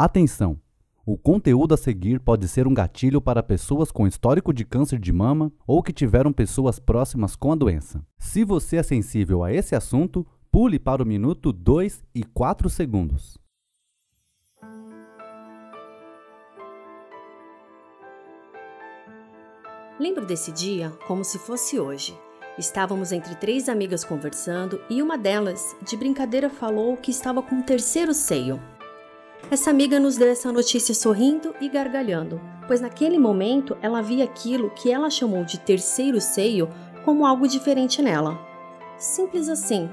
Atenção! O conteúdo a seguir pode ser um gatilho para pessoas com histórico de câncer de mama ou que tiveram pessoas próximas com a doença. Se você é sensível a esse assunto, pule para o minuto 2 e 4 segundos. Lembro desse dia como se fosse hoje. Estávamos entre três amigas conversando e uma delas, de brincadeira, falou que estava com um terceiro seio. Essa amiga nos deu essa notícia sorrindo e gargalhando, pois naquele momento ela via aquilo que ela chamou de terceiro seio como algo diferente nela. Simples assim.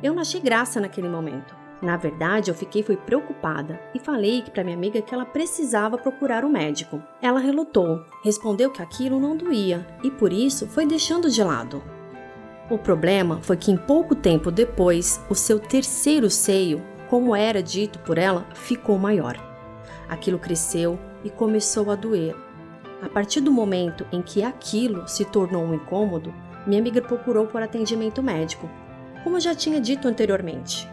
Eu não achei graça naquele momento. Na verdade, eu fiquei foi preocupada e falei para minha amiga que ela precisava procurar um médico. Ela relutou, respondeu que aquilo não doía e por isso foi deixando de lado. O problema foi que em pouco tempo depois, o seu terceiro seio, como era dito por ela, ficou maior. Aquilo cresceu e começou a doer. A partir do momento em que aquilo se tornou um incômodo, minha amiga procurou por atendimento médico, como eu já tinha dito anteriormente.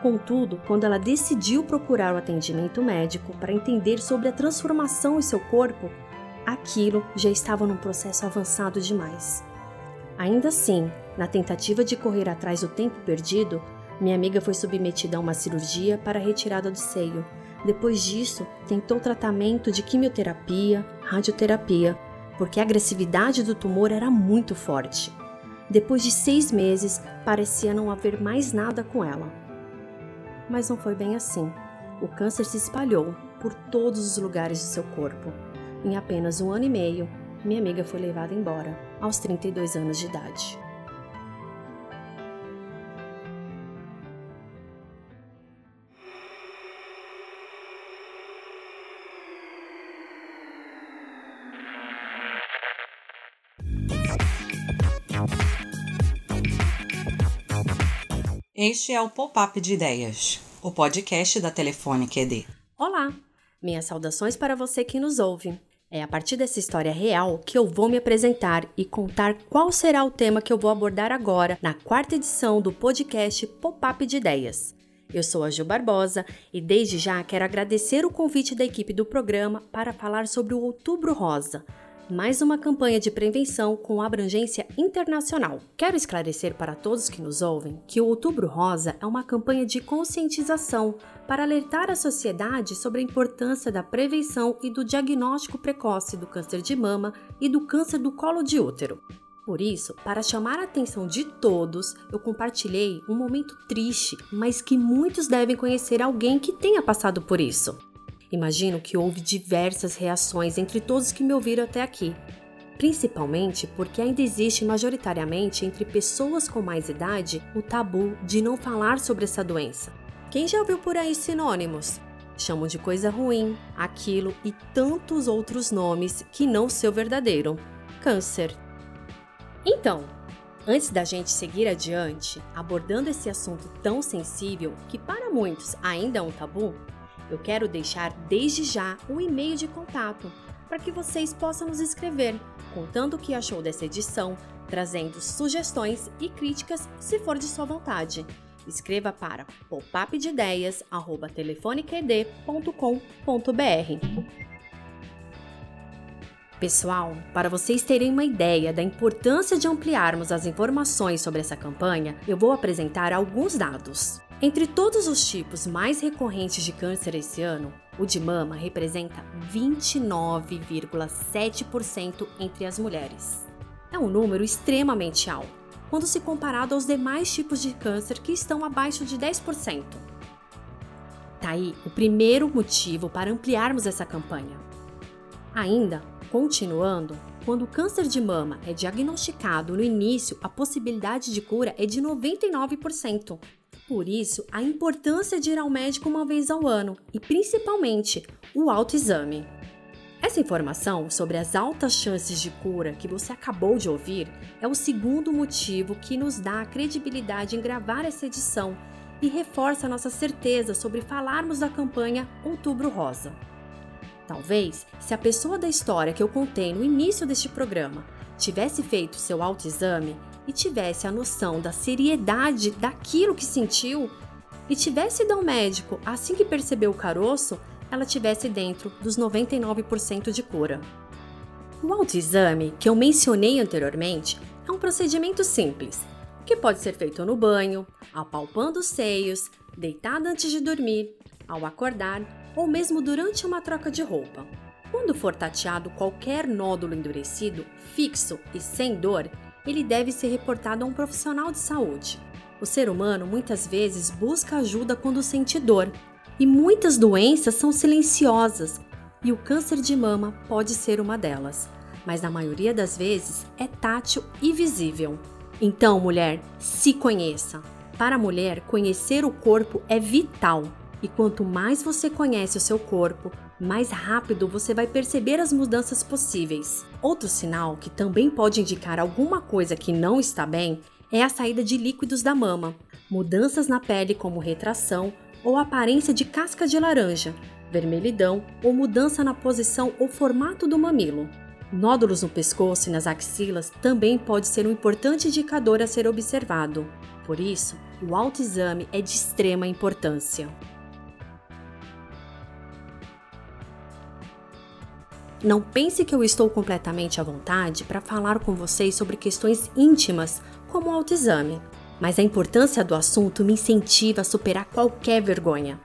Contudo, quando ela decidiu procurar o atendimento médico para entender sobre a transformação em seu corpo, aquilo já estava num processo avançado demais. Ainda assim, na tentativa de correr atrás do tempo perdido, minha amiga foi submetida a uma cirurgia para retirada do seio. Depois disso, tentou tratamento de quimioterapia, radioterapia, porque a agressividade do tumor era muito forte. Depois de seis meses, parecia não haver mais nada com ela mas não foi bem assim. O câncer se espalhou por todos os lugares do seu corpo. Em apenas um ano e meio, minha amiga foi levada embora, aos 32 anos de idade. Este é o Pop-Up de Ideias, o podcast da Telefônica ED. Olá! Minhas saudações para você que nos ouve. É a partir dessa história real que eu vou me apresentar e contar qual será o tema que eu vou abordar agora na quarta edição do podcast Pop-Up de Ideias. Eu sou a Gil Barbosa e desde já quero agradecer o convite da equipe do programa para falar sobre o Outubro Rosa, mais uma campanha de prevenção com abrangência internacional. Quero esclarecer para todos que nos ouvem que o Outubro Rosa é uma campanha de conscientização para alertar a sociedade sobre a importância da prevenção e do diagnóstico precoce do câncer de mama e do câncer do colo de útero. Por isso, para chamar a atenção de todos, eu compartilhei um momento triste, mas que muitos devem conhecer alguém que tenha passado por isso. Imagino que houve diversas reações entre todos que me ouviram até aqui, principalmente porque ainda existe majoritariamente entre pessoas com mais idade o tabu de não falar sobre essa doença. Quem já ouviu por aí sinônimos? Chamam de coisa ruim, aquilo e tantos outros nomes que não seu verdadeiro: câncer. Então, antes da gente seguir adiante, abordando esse assunto tão sensível que para muitos ainda é um tabu, eu quero deixar desde já um e-mail de contato para que vocês possam nos escrever, contando o que achou dessa edição, trazendo sugestões e críticas se for de sua vontade. Escreva para popapdeideias@telefonicaed.com.br. Pessoal, para vocês terem uma ideia da importância de ampliarmos as informações sobre essa campanha, eu vou apresentar alguns dados. Entre todos os tipos mais recorrentes de câncer esse ano, o de mama representa 29,7% entre as mulheres. É um número extremamente alto, quando se comparado aos demais tipos de câncer que estão abaixo de 10%. Tá aí o primeiro motivo para ampliarmos essa campanha. Ainda, continuando, quando o câncer de mama é diagnosticado no início, a possibilidade de cura é de 99%. Por isso, a importância de ir ao médico uma vez ao ano e, principalmente, o autoexame. Essa informação sobre as altas chances de cura que você acabou de ouvir é o segundo motivo que nos dá a credibilidade em gravar essa edição e reforça nossa certeza sobre falarmos da campanha Outubro Rosa. Talvez, se a pessoa da história que eu contei no início deste programa tivesse feito seu autoexame, e tivesse a noção da seriedade daquilo que sentiu, e tivesse ido ao médico assim que percebeu o caroço, ela tivesse dentro dos 99% de cura. O autoexame que eu mencionei anteriormente é um procedimento simples, que pode ser feito no banho, apalpando os seios, deitado antes de dormir, ao acordar ou mesmo durante uma troca de roupa. Quando for tateado qualquer nódulo endurecido, fixo e sem dor, ele deve ser reportado a um profissional de saúde. O ser humano muitas vezes busca ajuda quando sente dor, e muitas doenças são silenciosas, e o câncer de mama pode ser uma delas, mas na maioria das vezes é tátil e visível. Então, mulher, se conheça. Para a mulher, conhecer o corpo é vital. E quanto mais você conhece o seu corpo, mais rápido você vai perceber as mudanças possíveis. Outro sinal que também pode indicar alguma coisa que não está bem é a saída de líquidos da mama, mudanças na pele como retração ou aparência de casca de laranja, vermelhidão ou mudança na posição ou formato do mamilo. Nódulos no pescoço e nas axilas também pode ser um importante indicador a ser observado. Por isso, o autoexame é de extrema importância. Não pense que eu estou completamente à vontade para falar com vocês sobre questões íntimas como o autoexame, mas a importância do assunto me incentiva a superar qualquer vergonha.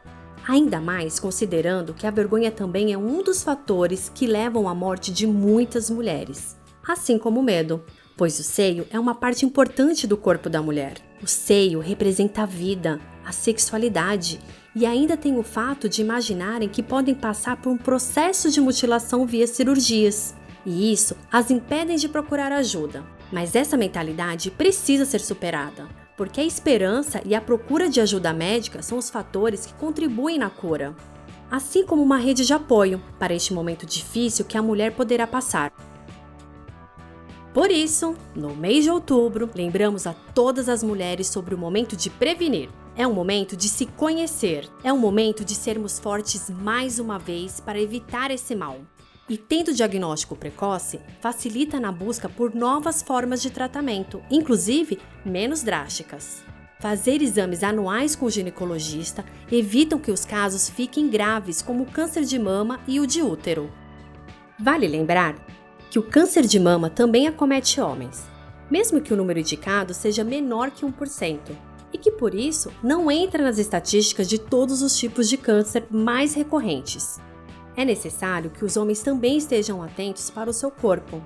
Ainda mais considerando que a vergonha também é um dos fatores que levam à morte de muitas mulheres, assim como o medo, pois o seio é uma parte importante do corpo da mulher. O seio representa a vida, a sexualidade e ainda tem o fato de imaginarem que podem passar por um processo de mutilação via cirurgias. E isso as impedem de procurar ajuda. Mas essa mentalidade precisa ser superada, porque a esperança e a procura de ajuda médica são os fatores que contribuem na cura, assim como uma rede de apoio para este momento difícil que a mulher poderá passar. Por isso, no mês de outubro, lembramos a todas as mulheres sobre o momento de prevenir. É um momento de se conhecer, é um momento de sermos fortes mais uma vez para evitar esse mal. E tendo diagnóstico precoce, facilita na busca por novas formas de tratamento, inclusive menos drásticas. Fazer exames anuais com o ginecologista evitam que os casos fiquem graves, como o câncer de mama e o de útero. Vale lembrar que o câncer de mama também acomete homens, mesmo que o número indicado seja menor que 1%, e que por isso não entra nas estatísticas de todos os tipos de câncer mais recorrentes. É necessário que os homens também estejam atentos para o seu corpo,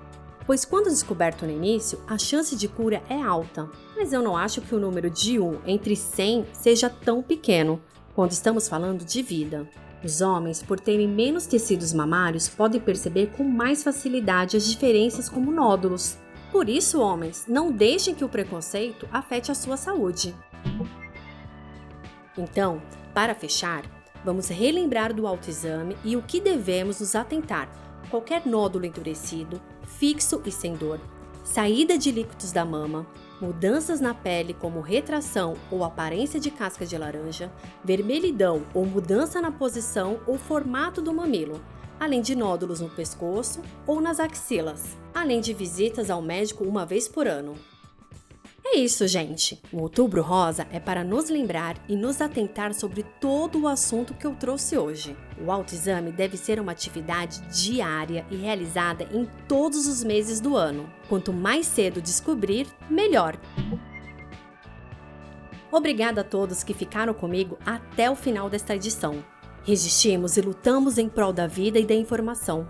pois quando descoberto no início, a chance de cura é alta. Mas eu não acho que o número de 1 entre 100 seja tão pequeno quando estamos falando de vida. Os homens, por terem menos tecidos mamários, podem perceber com mais facilidade as diferenças como nódulos. Por isso, homens, não deixem que o preconceito afete a sua saúde. Então, para fechar, Vamos relembrar do autoexame e o que devemos nos atentar. Qualquer nódulo endurecido, fixo e sem dor, saída de líquidos da mama, mudanças na pele como retração ou aparência de casca de laranja, vermelhidão ou mudança na posição ou formato do mamilo, além de nódulos no pescoço ou nas axilas, além de visitas ao médico uma vez por ano. É isso, gente! O Outubro Rosa é para nos lembrar e nos atentar sobre todo o assunto que eu trouxe hoje. O autoexame deve ser uma atividade diária e realizada em todos os meses do ano. Quanto mais cedo descobrir, melhor! Obrigada a todos que ficaram comigo até o final desta edição. Resistimos e lutamos em prol da vida e da informação.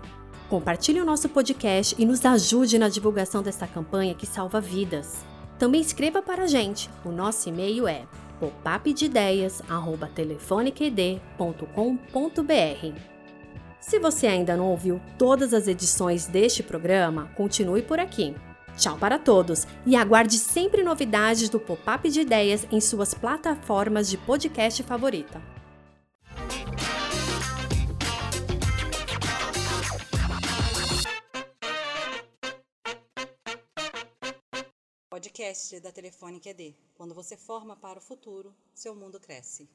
Compartilhe o nosso podcast e nos ajude na divulgação desta campanha que salva vidas. Também escreva para a gente. O nosso e-mail é popapdeideias@telefoneqd.com.br. Se você ainda não ouviu todas as edições deste programa, continue por aqui. Tchau para todos e aguarde sempre novidades do Pop-up de Ideias em suas plataformas de podcast favorita. Podcast da Telefônica ED. Quando você forma para o futuro, seu mundo cresce.